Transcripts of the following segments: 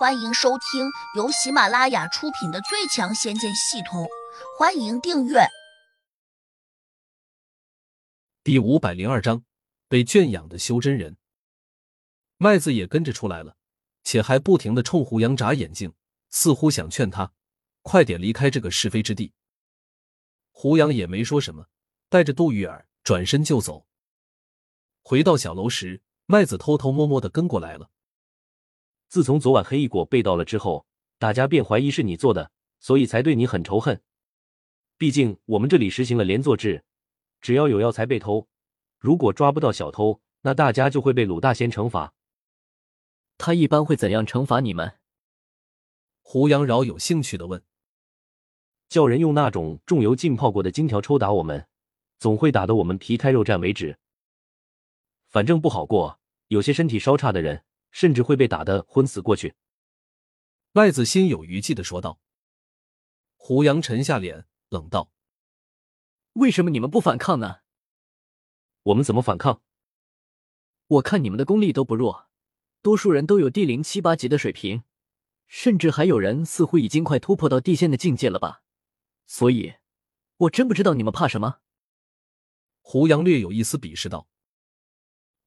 欢迎收听由喜马拉雅出品的《最强仙剑系统》，欢迎订阅。第五百零二章，被圈养的修真人。麦子也跟着出来了，且还不停的冲胡杨眨眼睛，似乎想劝他快点离开这个是非之地。胡杨也没说什么，带着杜玉儿转身就走。回到小楼时，麦子偷偷摸摸的跟过来了。自从昨晚黑衣果被盗了之后，大家便怀疑是你做的，所以才对你很仇恨。毕竟我们这里实行了连坐制，只要有药材被偷，如果抓不到小偷，那大家就会被鲁大仙惩罚。他一般会怎样惩罚你们？胡杨饶有兴趣的问。叫人用那种重油浸泡过的金条抽打我们，总会打得我们皮开肉绽为止。反正不好过，有些身体稍差的人。甚至会被打得昏死过去。麦子心有余悸的说道。胡杨沉下脸，冷道：“为什么你们不反抗呢？我们怎么反抗？我看你们的功力都不弱，多数人都有地灵七八级的水平，甚至还有人似乎已经快突破到地仙的境界了吧？所以，我真不知道你们怕什么。”胡杨略有一丝鄙视道。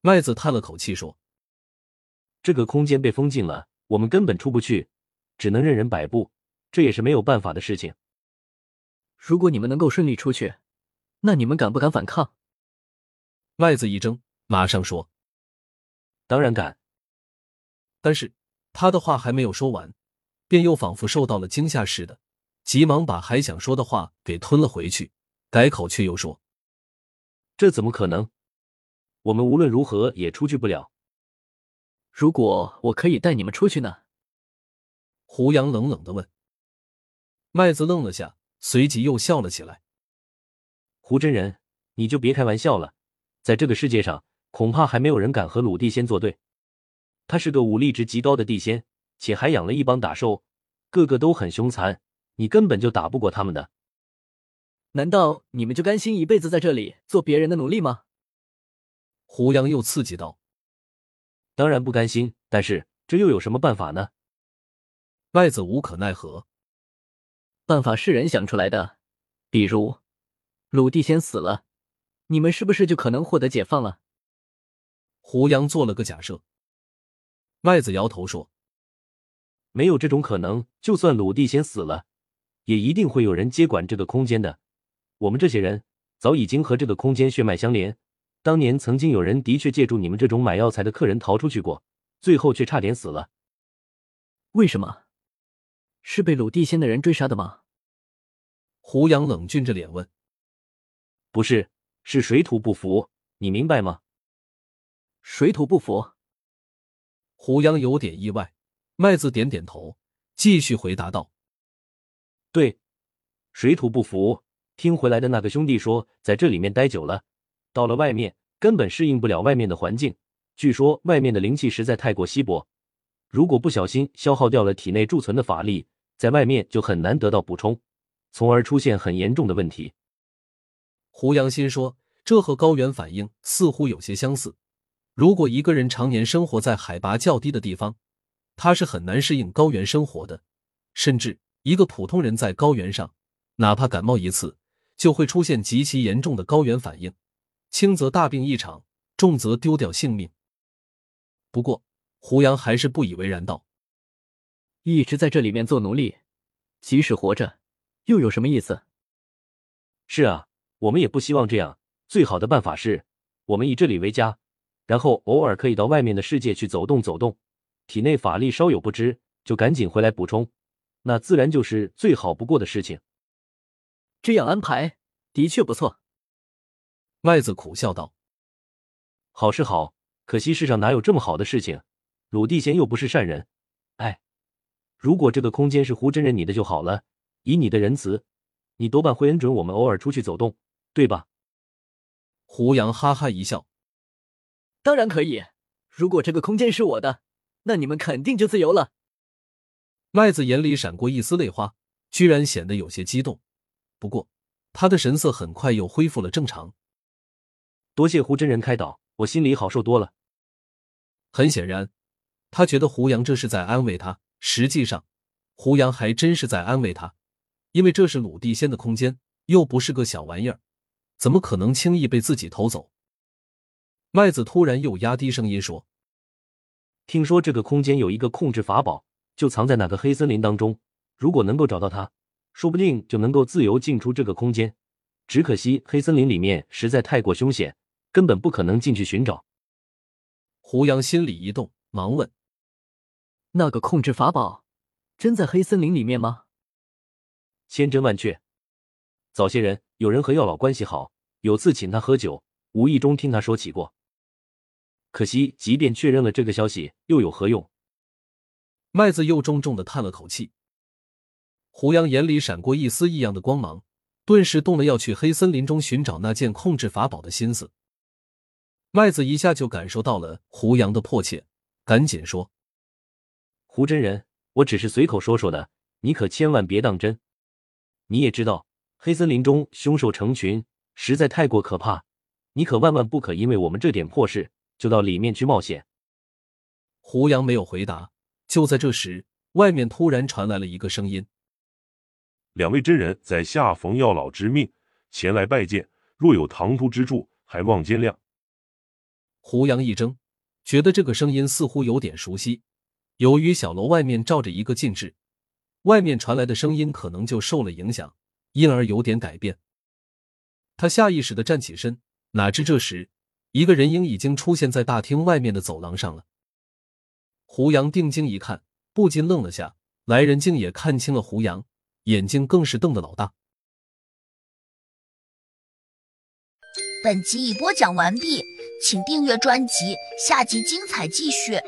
麦子叹了口气说。这个空间被封禁了，我们根本出不去，只能任人摆布，这也是没有办法的事情。如果你们能够顺利出去，那你们敢不敢反抗？麦子一怔，马上说：“当然敢。”但是他的话还没有说完，便又仿佛受到了惊吓似的，急忙把还想说的话给吞了回去，改口却又说：“这怎么可能？我们无论如何也出去不了。”如果我可以带你们出去呢？胡杨冷冷的问。麦子愣了下，随即又笑了起来。胡真人，你就别开玩笑了，在这个世界上，恐怕还没有人敢和鲁地仙作对。他是个武力值极高的地仙，且还养了一帮打兽，个个都很凶残，你根本就打不过他们的。难道你们就甘心一辈子在这里做别人的奴隶吗？胡杨又刺激道。当然不甘心，但是这又有什么办法呢？麦子无可奈何。办法是人想出来的，比如鲁地仙死了，你们是不是就可能获得解放了？胡杨做了个假设。麦子摇头说：“没有这种可能。就算鲁地仙死了，也一定会有人接管这个空间的。我们这些人早已经和这个空间血脉相连。”当年曾经有人的确借助你们这种买药材的客人逃出去过，最后却差点死了。为什么？是被鲁地仙的人追杀的吗？胡杨冷峻着脸问。不是，是水土不服，你明白吗？水土不服。胡杨有点意外，麦子点点头，继续回答道：“对，水土不服。听回来的那个兄弟说，在这里面待久了。”到了外面，根本适应不了外面的环境。据说外面的灵气实在太过稀薄，如果不小心消耗掉了体内贮存的法力，在外面就很难得到补充，从而出现很严重的问题。胡杨心说，这和高原反应似乎有些相似。如果一个人常年生活在海拔较低的地方，他是很难适应高原生活的。甚至一个普通人在高原上，哪怕感冒一次，就会出现极其严重的高原反应。轻则大病一场，重则丢掉性命。不过，胡杨还是不以为然道：“一直在这里面做奴隶，即使活着，又有什么意思？”是啊，我们也不希望这样。最好的办法是，我们以这里为家，然后偶尔可以到外面的世界去走动走动，体内法力稍有不支，就赶紧回来补充，那自然就是最好不过的事情。这样安排的确不错。麦子苦笑道：“好是好，可惜世上哪有这么好的事情？鲁地仙又不是善人。哎，如果这个空间是胡真人你的就好了。以你的仁慈，你多半会恩准我们偶尔出去走动，对吧？”胡杨哈哈一笑：“当然可以。如果这个空间是我的，那你们肯定就自由了。”麦子眼里闪过一丝泪花，居然显得有些激动。不过，他的神色很快又恢复了正常。多谢胡真人开导，我心里好受多了。很显然，他觉得胡杨这是在安慰他，实际上，胡杨还真是在安慰他，因为这是鲁地仙的空间，又不是个小玩意儿，怎么可能轻易被自己偷走？麦子突然又压低声音说：“听说这个空间有一个控制法宝，就藏在那个黑森林当中。如果能够找到它，说不定就能够自由进出这个空间。只可惜黑森林里面实在太过凶险，根本不可能进去寻找。”胡杨心里一动，忙问：“那个控制法宝真在黑森林里面吗？”千真万确。早些人有人和药老关系好，有次请他喝酒，无意中听他说起过。可惜，即便确认了这个消息，又有何用？麦子又重重的叹了口气。胡杨眼里闪过一丝异样的光芒，顿时动了要去黑森林中寻找那件控制法宝的心思。麦子一下就感受到了胡杨的迫切，赶紧说：“胡真人，我只是随口说说的，你可千万别当真。你也知道，黑森林中凶兽成群，实在太过可怕，你可万万不可因为我们这点破事。”就到里面去冒险。胡杨没有回答。就在这时，外面突然传来了一个声音：“两位真人在下奉药老之命前来拜见，若有唐突之处，还望见谅。”胡杨一怔，觉得这个声音似乎有点熟悉。由于小楼外面罩着一个禁制，外面传来的声音可能就受了影响，因而有点改变。他下意识的站起身，哪知这时。一个人影已经出现在大厅外面的走廊上了。胡杨定睛一看，不禁愣了下。来人竟也看清了胡杨，眼睛更是瞪得老大。本集已播讲完毕，请订阅专辑，下集精彩继续。